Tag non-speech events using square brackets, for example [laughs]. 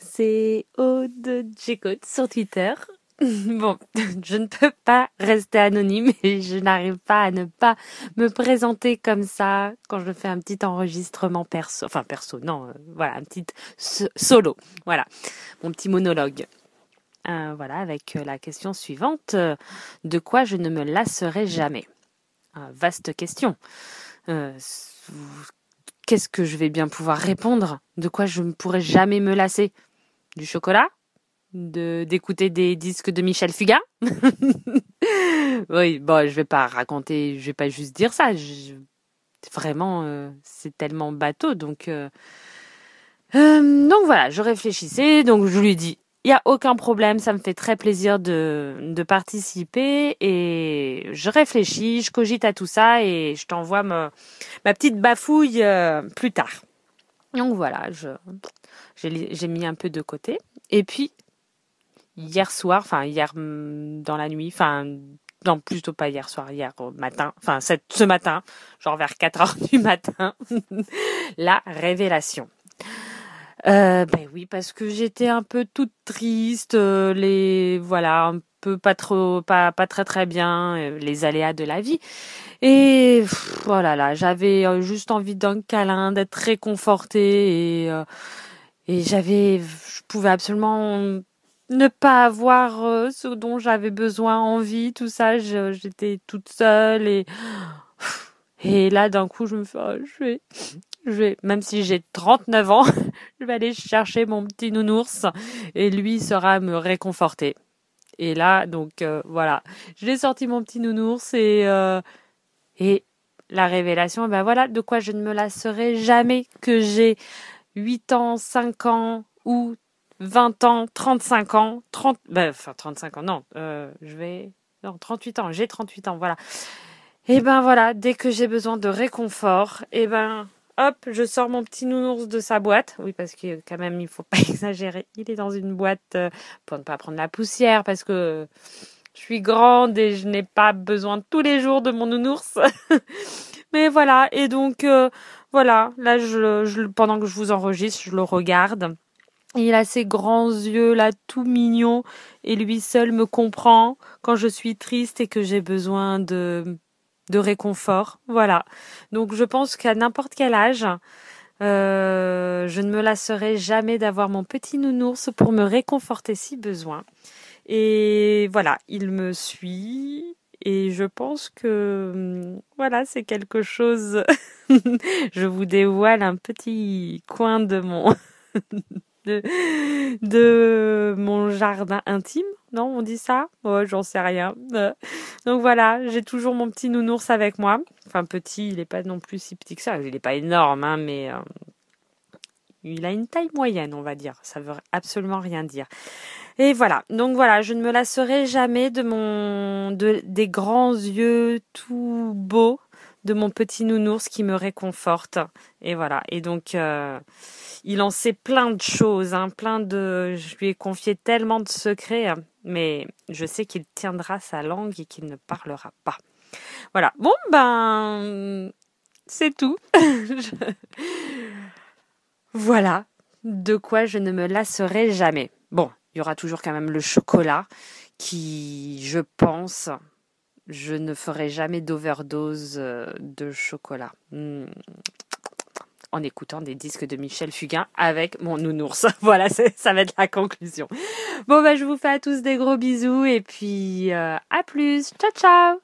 c'est Aude J'écoute sur Twitter. [laughs] Bon, [laughs] je ne peux pas rester anonyme et je n'arrive pas à ne pas me présenter comme ça quand je fais un petit enregistrement perso. Enfin, perso, non, euh, voilà, un petit solo. Voilà, mon petit monologue. Euh, voilà, avec euh, la question suivante. de quoi je ne me lasserai jamais? Vaste question qu'est-ce que je vais bien pouvoir répondre De quoi je ne pourrai jamais me lasser? Du chocolat? D'écouter des disques de Michel Fugain? [laughs] Oui, bon, je vais pas raconter, je vais pas juste dire ça. vraiment, euh, c'est tellement bateau, donc euh, euh, donc voilà, je réfléchissais, donc je lui dis il n'y a aucun problème, ça me fait très plaisir de, participer et je réfléchis, je cogite à tout ça et je t'envoie ma, petite bafouille euh, plus tard. Donc voilà, j'ai, mis un peu de côté. Et puis, hier soir, enfin hier mm, dans la nuit, enfin non plutôt pas hier soir, hier matin, enfin ce matin, genre vers 4 heures du matin, [laughs] la révélation. Euh, ben oui, parce que j'étais un peu toute triste, euh, les voilà, un peu pas trop, pas pas très très bien, euh, les aléas de la vie. Et voilà oh là, j'avais euh, juste envie d'un câlin, d'être réconfortée et et j'avais, je pouvais absolument ne pas avoir ce dont j'avais besoin, envie, tout ça. J'étais toute seule et et là d'un coup je me fais, oh, je vais je même si j'ai 39 ans, [laughs] je vais aller chercher mon petit nounours et lui sera me réconforter. Et là, donc euh, voilà, j'ai sorti mon petit nounours et euh, et la révélation, ben voilà, de quoi je ne me lasserai jamais que j'ai 8 ans, 5 ans ou 20 ans, 35 ans, 30, ben, enfin 35 ans, non, euh, je vais, non, 38 ans, j'ai 38 ans, voilà. Et ben voilà, dès que j'ai besoin de réconfort, et ben hop, je sors mon petit nounours de sa boîte. Oui, parce que quand même, il faut pas [laughs] exagérer. Il est dans une boîte euh, pour ne pas prendre la poussière, parce que je suis grande et je n'ai pas besoin tous les jours de mon nounours. [laughs] Mais voilà, et donc euh, voilà, là, pendant que je vous enregistre, je le regarde. Il a ses grands yeux là, tout mignons, et lui seul me comprend quand je suis triste et que j'ai besoin de de réconfort. Voilà. Donc je pense qu'à n'importe quel âge, euh, je ne me lasserai jamais d'avoir mon petit nounours pour me réconforter si besoin. Et voilà, il me suit. Et je pense que hum, voilà, c'est quelque chose. [laughs] je vous dévoile un petit coin de mon [laughs] de, de mon jardin intime. Non, on dit ça? Oh, j'en sais rien. Euh, donc voilà, j'ai toujours mon petit nounours avec moi. Enfin, petit, il n'est pas non plus si petit que ça. Il n'est pas énorme, hein, mais euh, il a une taille moyenne, on va dire. Ça veut absolument rien dire. Et voilà. Donc voilà, je ne me lasserai jamais de mon, de, des grands yeux tout beaux de mon petit nounours qui me réconforte. Et voilà. Et donc, euh, il en sait plein de choses, hein, plein de. Je lui ai confié tellement de secrets, mais je sais qu'il tiendra sa langue et qu'il ne parlera pas. Voilà. Bon ben, c'est tout. [laughs] Voilà de quoi je ne me lasserai jamais. Bon, il y aura toujours quand même le chocolat qui, je pense, je ne ferai jamais d'overdose euh, de chocolat. En écoutant des disques de Michel Fugain avec mon nounours. [laughs] voilà, ça va être la conclusion. Bon, bah, je vous fais à tous des gros bisous et puis euh, à plus. Ciao, ciao